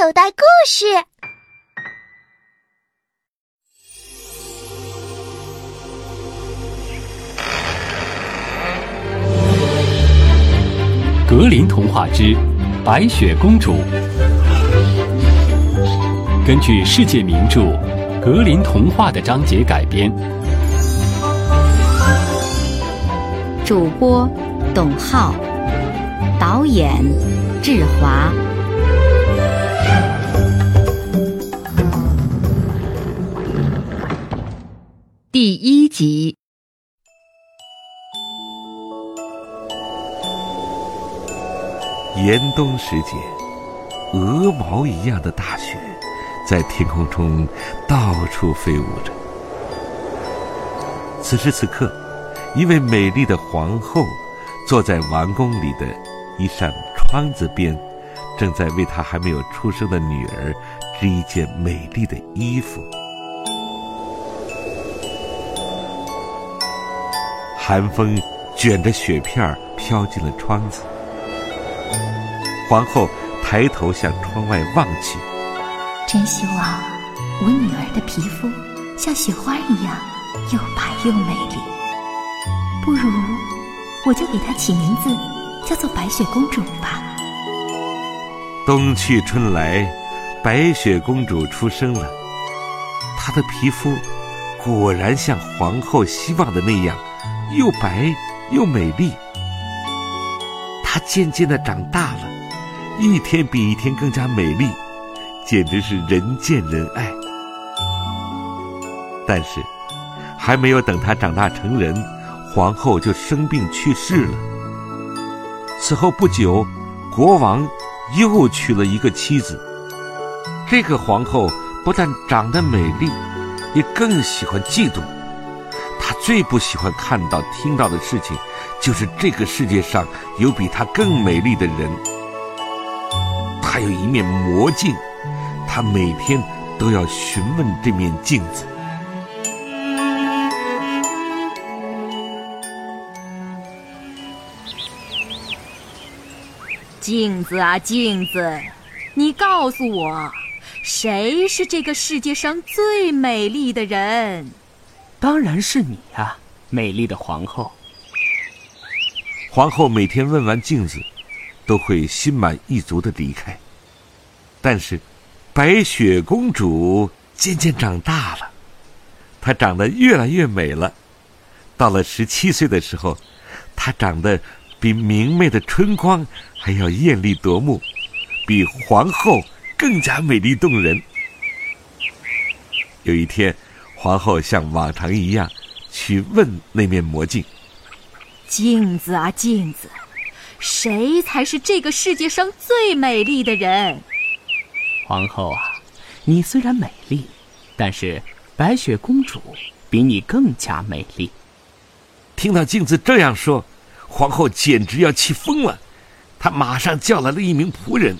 口袋故事。格林童话之白雪公主，根据世界名著《格林童话》的章节改编。主播董浩，导演志华。第一集。严冬时节，鹅毛一样的大雪在天空中到处飞舞着。此时此刻，一位美丽的皇后坐在王宫里的一扇窗子边，正在为她还没有出生的女儿织一件美丽的衣服。寒风卷着雪片飘进了窗子。皇后抬头向窗外望去，真希望我女儿的皮肤像雪花一样又白又美丽。不如我就给她起名字，叫做白雪公主吧。冬去春来，白雪公主出生了。她的皮肤果然像皇后希望的那样，又白又美丽。她渐渐的长大了。一天比一天更加美丽，简直是人见人爱。但是，还没有等她长大成人，皇后就生病去世了。此后不久，国王又娶了一个妻子。这个皇后不但长得美丽，也更喜欢嫉妒。他最不喜欢看到、听到的事情，就是这个世界上有比他更美丽的人。他有一面魔镜，他每天都要询问这面镜子。镜子啊，镜子，你告诉我，谁是这个世界上最美丽的人？当然是你呀，美丽的皇后。皇后每天问完镜子，都会心满意足的离开。但是，白雪公主渐渐长大了，她长得越来越美了。到了十七岁的时候，她长得比明媚的春光还要艳丽夺目，比皇后更加美丽动人。有一天，皇后像往常一样去问那面魔镜：“镜子啊，镜子，谁才是这个世界上最美丽的人？”皇后啊，你虽然美丽，但是白雪公主比你更加美丽。听到镜子这样说，皇后简直要气疯了。她马上叫来了一名仆人：“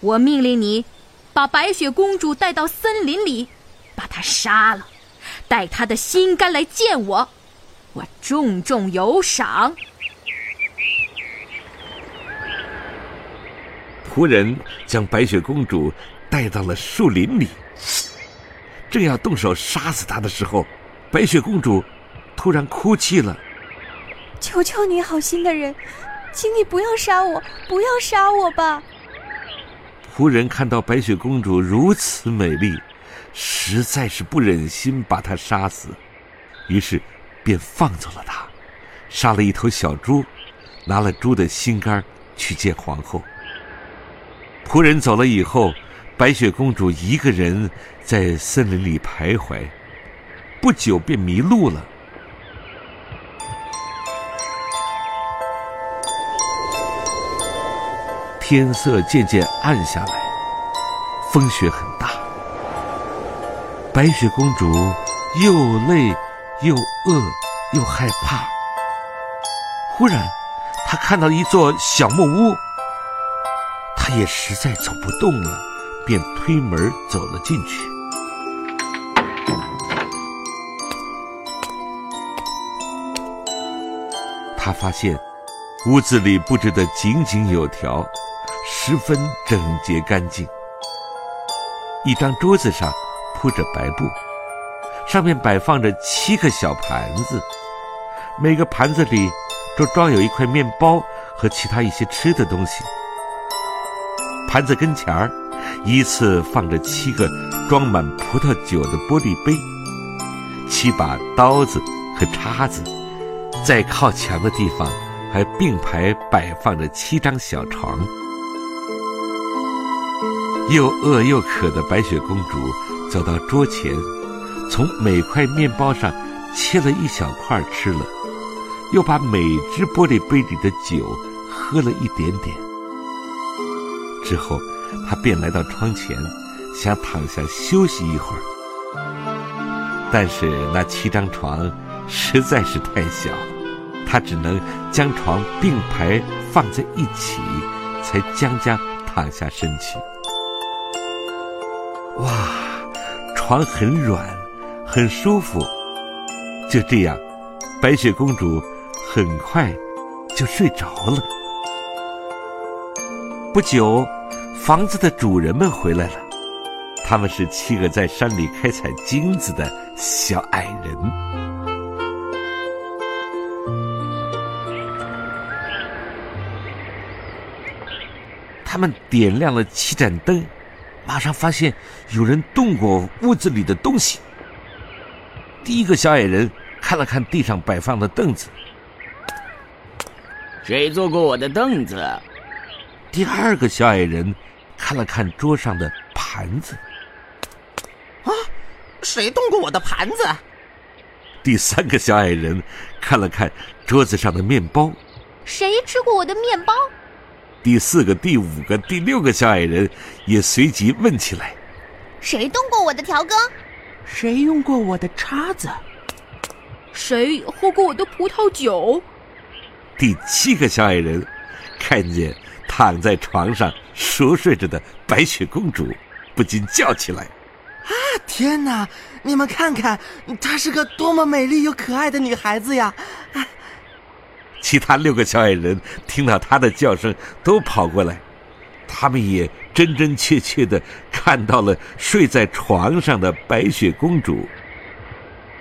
我命令你，把白雪公主带到森林里，把她杀了，带他的心肝来见我，我重重有赏。”仆人将白雪公主带到了树林里，正要动手杀死她的时候，白雪公主突然哭泣了：“求求你，好心的人，请你不要杀我，不要杀我吧！”仆人看到白雪公主如此美丽，实在是不忍心把他杀死，于是便放走了他，杀了一头小猪，拿了猪的心肝去见皇后。仆人走了以后，白雪公主一个人在森林里徘徊，不久便迷路了。天色渐渐暗下来，风雪很大。白雪公主又累又饿又害怕。忽然，她看到一座小木屋。她也实在走不动了，便推门走了进去。他发现屋子里布置的井井有条，十分整洁干净。一张桌子上铺着白布，上面摆放着七个小盘子，每个盘子里都装有一块面包和其他一些吃的东西。盘子跟前儿依次放着七个装满葡萄酒的玻璃杯，七把刀子和叉子，在靠墙的地方还并排摆放着七张小床。又饿又渴的白雪公主走到桌前，从每块面包上切了一小块吃了，又把每只玻璃杯里的酒喝了一点点。之后，他便来到窗前，想躺下休息一会儿。但是那七张床实在是太小，他只能将床并排放在一起，才将将躺下身去。哇，床很软，很舒服。就这样，白雪公主很快就睡着了。不久，房子的主人们回来了，他们是七个在山里开采金子的小矮人。他们点亮了七盏灯。马上发现有人动过屋子里的东西。第一个小矮人看了看地上摆放的凳子，谁坐过我的凳子？第二个小矮人看了看桌上的盘子，啊，谁动过我的盘子？第三个小矮人看了看桌子上的面包，谁吃过我的面包？第四个、第五个、第六个小矮人也随即问起来：“谁动过我的调羹？谁用过我的叉子？谁喝过我的葡萄酒？”第七个小矮人看见躺在床上熟睡着的白雪公主，不禁叫起来：“啊，天哪！你们看看，她是个多么美丽又可爱的女孩子呀！”其他六个小矮人听到他的叫声，都跑过来，他们也真真切切的看到了睡在床上的白雪公主。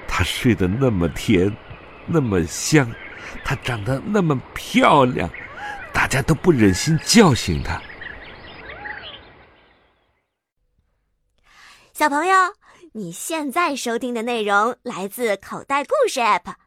她睡得那么甜，那么香，她长得那么漂亮，大家都不忍心叫醒她。小朋友，你现在收听的内容来自口袋故事 App。